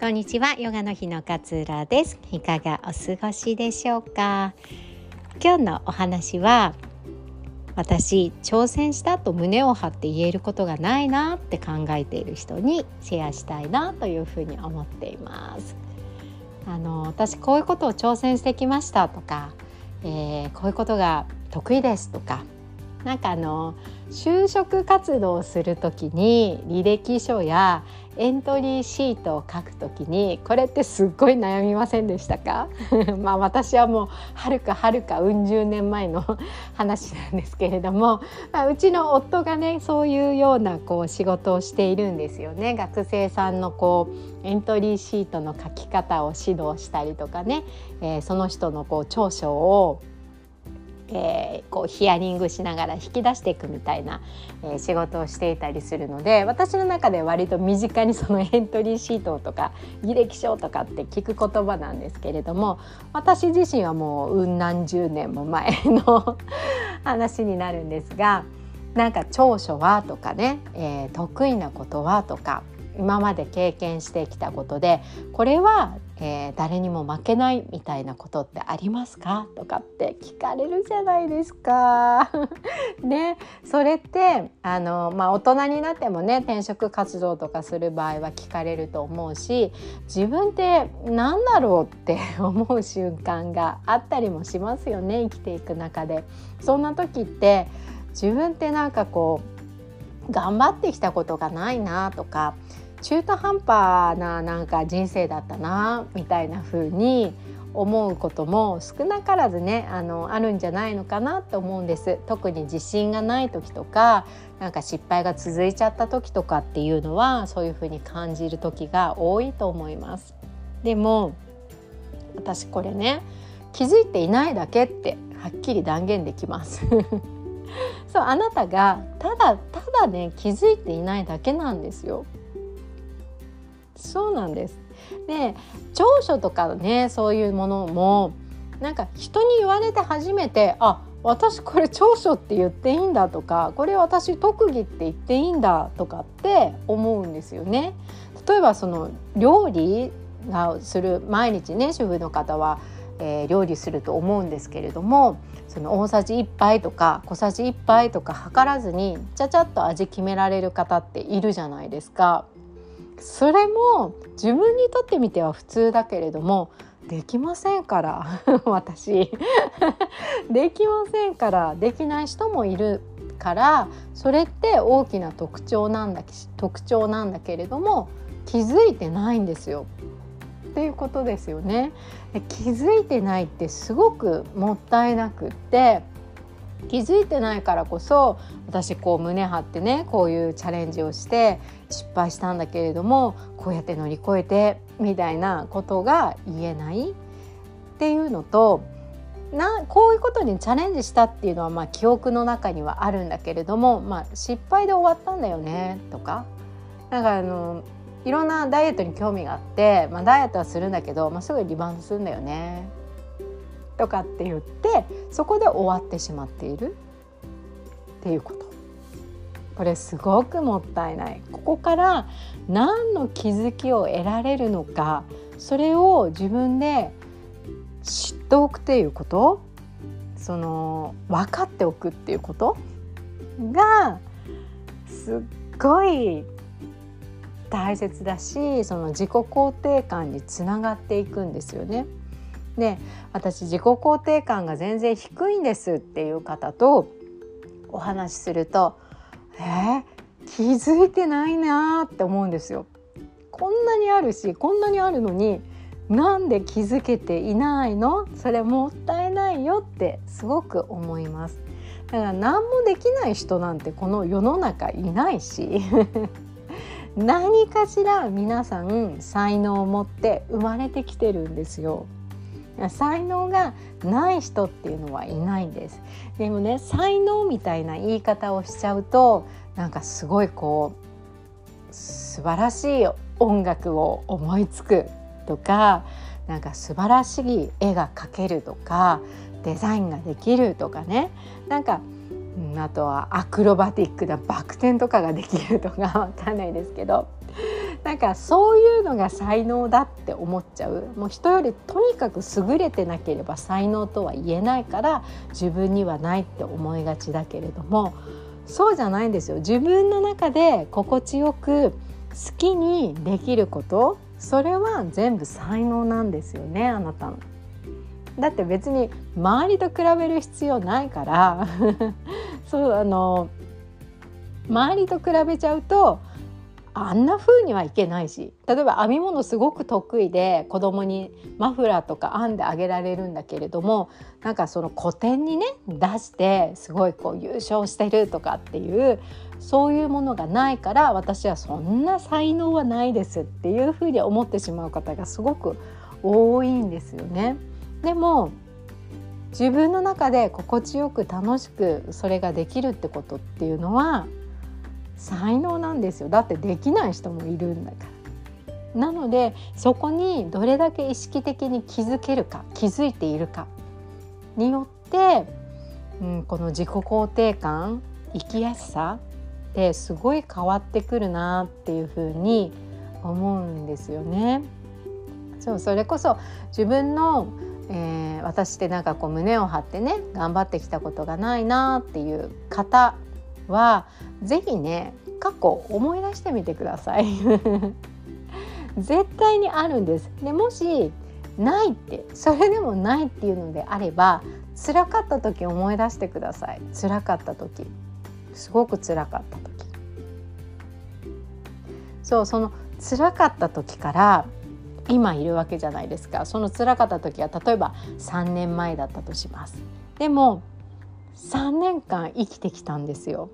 こんにちはヨガの日の勝浦です。いかがお過ごしでしょうか？今日のお話は私挑戦したと胸を張って言えることがないなって考えている人にシェアしたいなというふうに思っています。あの私こういうことを挑戦してきましたとか、えー、こういうことが得意ですとかなんかあの就職活動をする時に履歴書やエントリーシートを書く時にこれってすっごい悩みませんでしたか？まあ私はもうはるかはるかうん十年前の 話なんですけれども、まあ、うちの夫がねそういうようなこう仕事をしているんですよね。学生さんのこうエントリーシートの書き方を指導したりとかね、えー、その人のこう長所をえー、こうヒアリングしながら引き出していくみたいな、えー、仕事をしていたりするので私の中で割と身近にそのエントリーシートとか履歴書とかって聞く言葉なんですけれども私自身はもううん何十年も前の話になるんですがなんか長所はとかね、えー、得意なことはとか今まで経験してきたことでこれは、えー、誰にも負けないみたいなことってありますか？とかって聞かれるじゃないですか。ねそれってあの、まあ、大人になってもね転職活動とかする場合は聞かれると思うし自分って何だろうって 思う瞬間があったりもしますよね生きていく中で。そんな時って自分ってなんかこう頑張ってきたことがないなとか中途半端ななんか人生だったなみたいな風に思うことも少なからずねあのあるんじゃないのかなと思うんです。特に自信がない時とかなんか失敗が続いちゃった時とかっていうのはそういう風に感じる時が多いと思います。でも私これね気づいていないだけってはっきり断言できます。そうあなたがただただね気づいていないだけなんですよ。そうなんですで長所とかねそういうものもなんか人に言われて初めてあ私これ長所って言っていいんだとかこれ私特技って言っていいんだとかって思うんですよね。例えばその料理がする毎日ね主婦の方は、えー、料理すると思うんですけれどもその大さじ1杯とか小さじ1杯とか測らずにちゃちゃっと味決められる方っているじゃないですか。それも自分にとってみては普通だけれどもできませんから 私 できませんからできない人もいるからそれって大きな特徴なんだ特徴なんだけれども気づいてないんですよ。っていうことですよね。気づいてないってすごくもったいなくって気づいてないからこそ私こう胸張ってねこういうチャレンジをして失敗したんだけれどもこうやって乗り越えてみたいなことが言えない。っていうのとなこういうことにチャレンジしたっていうのはまあ記憶の中にはあるんだけれども、まあ、失敗で終わったんだよねとか。なんかあのいろんなダイエットに興味があって、まあ、ダイエットはするんだけど、まあ、すぐリバウンドするんだよね。とかって言ってそこで終わってしまっているっていうこと。これすごくもったいない。ここから何の気づきを得られるのかそれを自分で知っておくっていうこと。その分かっておくっていうこと。がすっごい大切だしその自己肯定感につながっていくんですよね。で私自己肯定感が全然低いんですっていう方とお話しすると「えー、気づいてないな」って思うんですよ。こんなにあるしこんなにあるのになんで気づけていないの？それもったいないよってすごく思います。だから何もできない人なんてこの世の中いないし 何かしら皆さん才能を持って生まれてきてるんですよ。才能がない人っていうのはいないんです。でもね才能みたいな言い方をしちゃうとなんかすごいこう素晴らしい音楽を思いつくとかなんか素晴らしい絵が描けるとかデザインができるとかね。なんかあとはアクロバティックなバク転とかができるとかわかんないですけど。なんかそういうのが才能だって思っちゃう。もう人よりとにかく優れてなければ才能とは言えないから自分にはないって思いがちだけれどもそうじゃないんですよ。自分の中で心地よく好きにできることそれは全部才能なんですよねあなたの。だって別に周りと比べる必要ないから。そうあの周りと比べちゃうとあんな風にはいけないし例えば編み物すごく得意で子供にマフラーとか編んであげられるんだけれどもなんかその古典にね出してすごいこう優勝してるとかっていうそういうものがないから私はそんな才能はないですっていう風に思ってしまう方がすごく多いんですよね。でも自分の中で心地よく楽しくそれができるってことっていうのは才能なんですよだってできない人もいるんだからなのでそこにどれだけ意識的に気づけるか気づいているかによって、うん、この自己肯定感生きやすさってすごい変わってくるなっていうふうに思うんですよね。そうそれこそ自分の、えー、私ってなんかこう胸を張ってね頑張ってきたことがないなっていう方は是非ね過去思い出してみてください。絶対にあるんです。でもしないってそれでもないっていうのであれば辛かった時思い出してください。辛かった時。すごく辛かった時。そうその辛かった時から今いるわけじゃないですか。その辛かった時は例えば3年前だったとします。でも3年間生きてきたんですよ。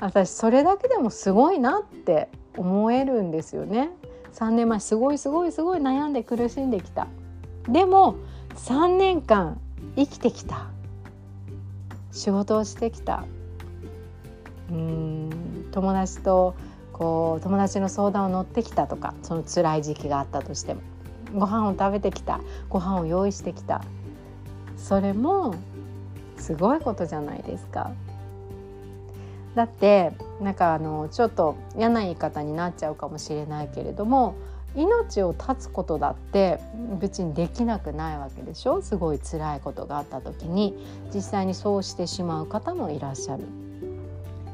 私それだけでもすごいなって思えるんですよね。3年前すごいすごいすごい悩んで苦しんできた。でも3年間生きてきた。仕事をしてきた。うん友達とこう友達の相談を乗ってきたとかその辛い時期があったとしても。ご飯を食べてきた。ご飯を用意してきた。それもすごいことじゃないですか。だってなんかあのちょっと嫌な言い方になっちゃうかもしれないけれども命を絶つことだって別にできなくないわけでしょ？すごい辛いことがあった時に実際にそうしてしまう方もいらっしゃる。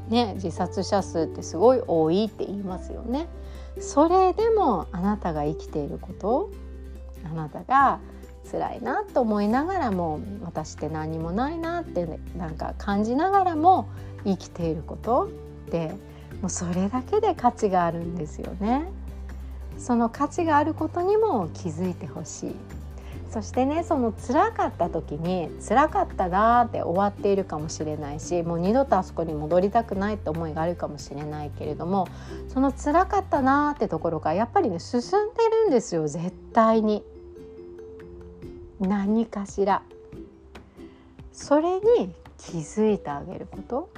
ね、自殺者数ってすごい多いって言いますよね。それでもあなたが生きていることあなたが辛いなと思いながらも私って何もないなって、ね、なんか感じながらも生きていることってもうそれだけで価値があるんですよね。その価値があることにも気づいてほしい。そしてねその辛かった時に辛かったなーって終わっているかもしれないしもう二度とあそこに戻りたくないって思いがあるかもしれないけれどもその辛かったなーってところがやっぱりね進んでるんですよ絶対に。何かしら。それに気づいてあげること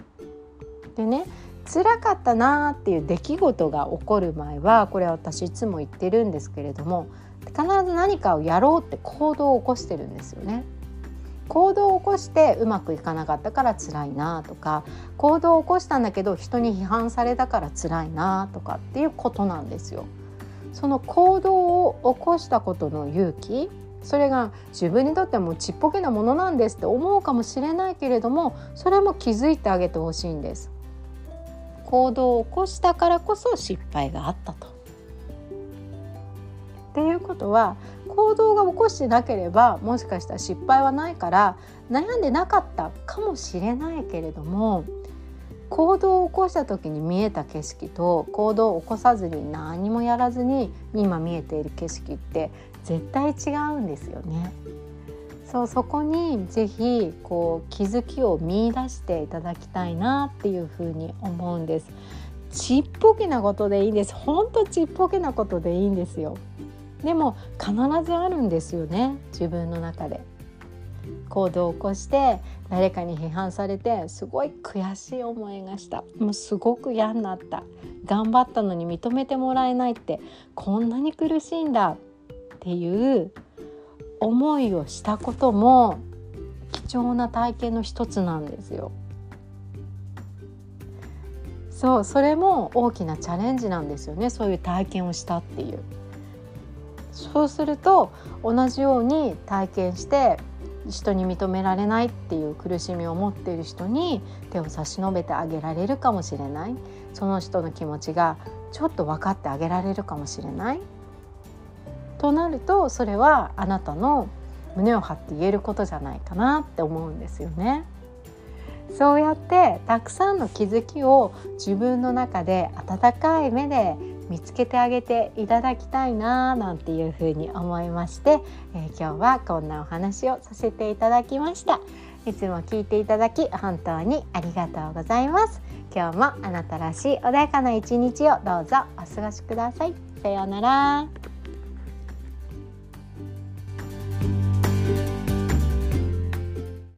でね辛かったなーっていう出来事が起こる前はこれは私いつも言ってるんですけれども必ず何かをやろうって行動を起こしてるんですよね。行動を起こしてうまくいかなかったから辛いなとか行動を起こしたんだけど人に批判されたから辛いなとかっていうことなんですよ。その行動を起こしたことの勇気それが自分にとってもちっぽけなものなんですって思うかもしれないけれどもそれも気づいてあげてほしいんです。行動を起こしたからこそ失敗があったと。っていうことは行動が起こしてなければもしかしたら失敗はないから悩んでなかったかもしれないけれども行動を起こした時に見えた景色と行動を起こさずに何もやらずに今見えている景色って絶対違うんですよね。そうそこにぜひこう気づきを見出していただきたいなっていうふうに思うんです。ちっぽけなことでいいんです。ほんとちっぽけなことでいいんですよ。でも必ずあるんですよね自分の中で。行動を起こして誰かに批判されてすごい悔しい思いがしたもうすごく嫌になった頑張ったのに認めてもらえないってこんなに苦しいんだっていう思いをしたことも貴重な体験の一つなんですよ。そうそれも大きなチャレンジなんですよねそういう体験をしたっていう。そうすると同じように体験して人に認められないっていう苦しみを持っている人に手を差し伸べてあげられるかもしれないその人の気持ちがちょっと分かってあげられるかもしれないとなるとそれはあなたの胸を張って言えることじゃないかなって思うんですよね。そうやってたくさんの気づきを自分の中で温かい目で見つけてあげていただきたいななんていうふうに思いまして、えー、今日はこんなお話をさせていただきました。いつも聞いていただき本当にありがとうございます。今日もあなたらしい穏やかな一日をどうぞお過ごしください。さようなら。